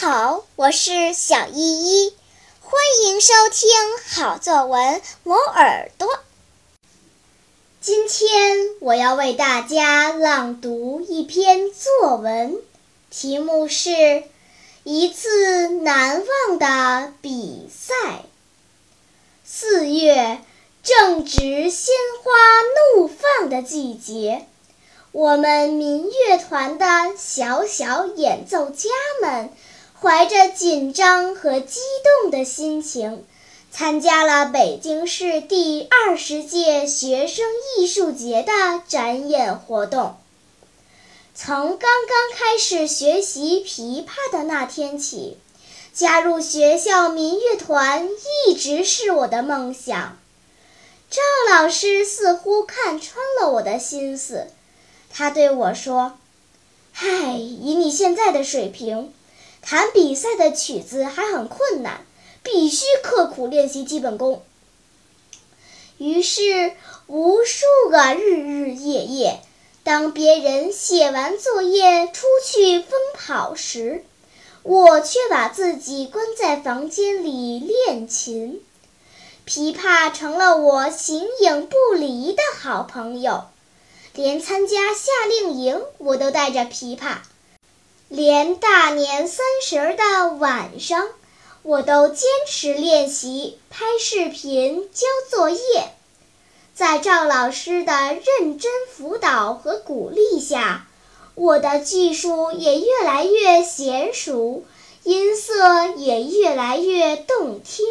好，我是小依依，欢迎收听好作文磨耳朵。今天我要为大家朗读一篇作文，题目是《一次难忘的比赛》。四月正值鲜花怒放的季节。我们民乐团的小小演奏家们，怀着紧张和激动的心情，参加了北京市第二十届学生艺术节的展演活动。从刚刚开始学习琵琶的那天起，加入学校民乐团一直是我的梦想。赵老师似乎看穿了我的心思。他对我说：“嗨，以你现在的水平，弹比赛的曲子还很困难，必须刻苦练习基本功。”于是，无数个日日夜夜，当别人写完作业出去疯跑时，我却把自己关在房间里练琴。琵琶成了我形影不离的好朋友。连参加夏令营，我都带着琵琶；连大年三十儿的晚上，我都坚持练习、拍视频、交作业。在赵老师的认真辅导和鼓励下，我的技术也越来越娴熟，音色也越来越动听。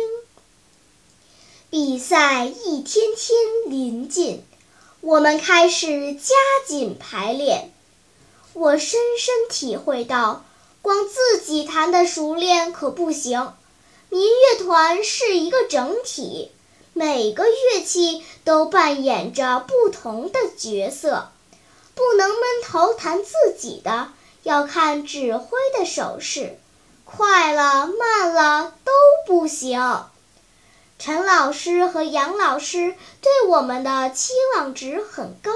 比赛一天天临近。我们开始加紧排练，我深深体会到，光自己弹得熟练可不行。民乐团是一个整体，每个乐器都扮演着不同的角色，不能闷头弹自己的，要看指挥的手势，快了慢了都不行。陈老师和杨老师对我们的期望值很高，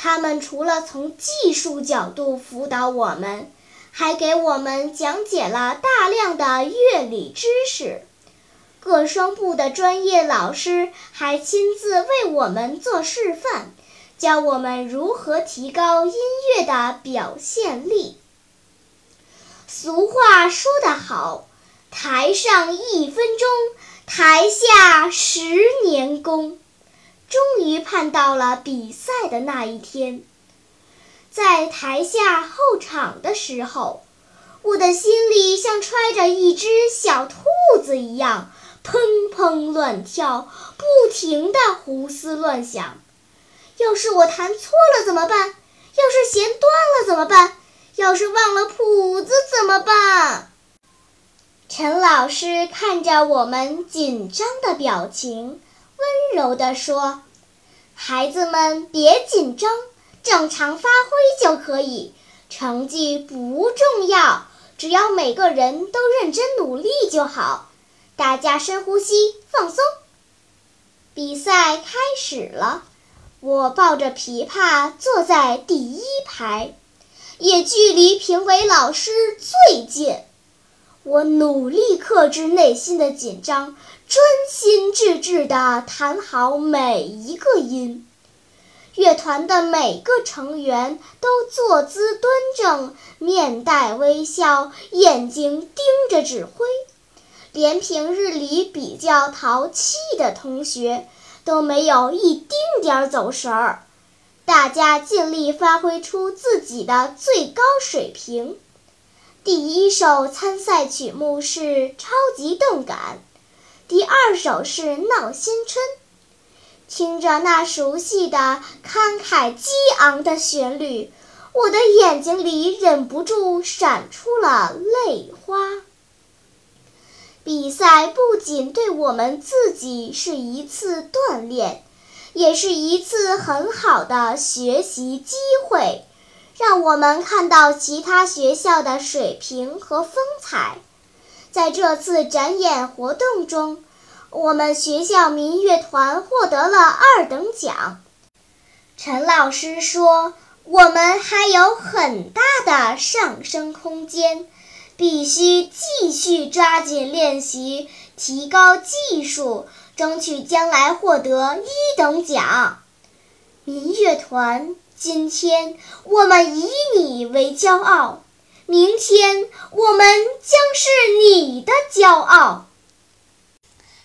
他们除了从技术角度辅导我们，还给我们讲解了大量的乐理知识。各声部的专业老师还亲自为我们做示范，教我们如何提高音乐的表现力。俗话说得好，台上一分钟。台下十年功，终于盼到了比赛的那一天。在台下候场的时候，我的心里像揣着一只小兔子一样，砰砰乱跳，不停地胡思乱想。要是我弹错了怎么办？要是弦断了怎么办？要是忘了谱子怎么办？陈老师看着我们紧张的表情，温柔地说：“孩子们别紧张，正常发挥就可以，成绩不重要，只要每个人都认真努力就好。大家深呼吸，放松。”比赛开始了，我抱着琵琶坐在第一排，也距离评委老师最近。我努力克制内心的紧张，专心致志地弹好每一个音。乐团的每个成员都坐姿端正，面带微笑，眼睛盯着指挥。连平日里比较淘气的同学都没有一丁点儿走神儿。大家尽力发挥出自己的最高水平。第一首参赛曲目是《超级动感》，第二首是《闹新春》。听着那熟悉的慷慨激昂的旋律，我的眼睛里忍不住闪出了泪花。比赛不仅对我们自己是一次锻炼，也是一次很好的学习机会。让我们看到其他学校的水平和风采。在这次展演活动中，我们学校民乐团获得了二等奖。陈老师说：“我们还有很大的上升空间，必须继续抓紧练习，提高技术，争取将来获得一等奖。民乐团，今天我们以你为骄傲，明天我们将是你的骄傲。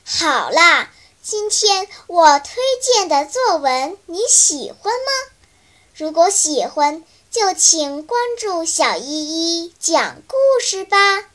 好啦，今天我推荐的作文你喜欢吗？如果喜欢，就请关注小依依讲故事吧。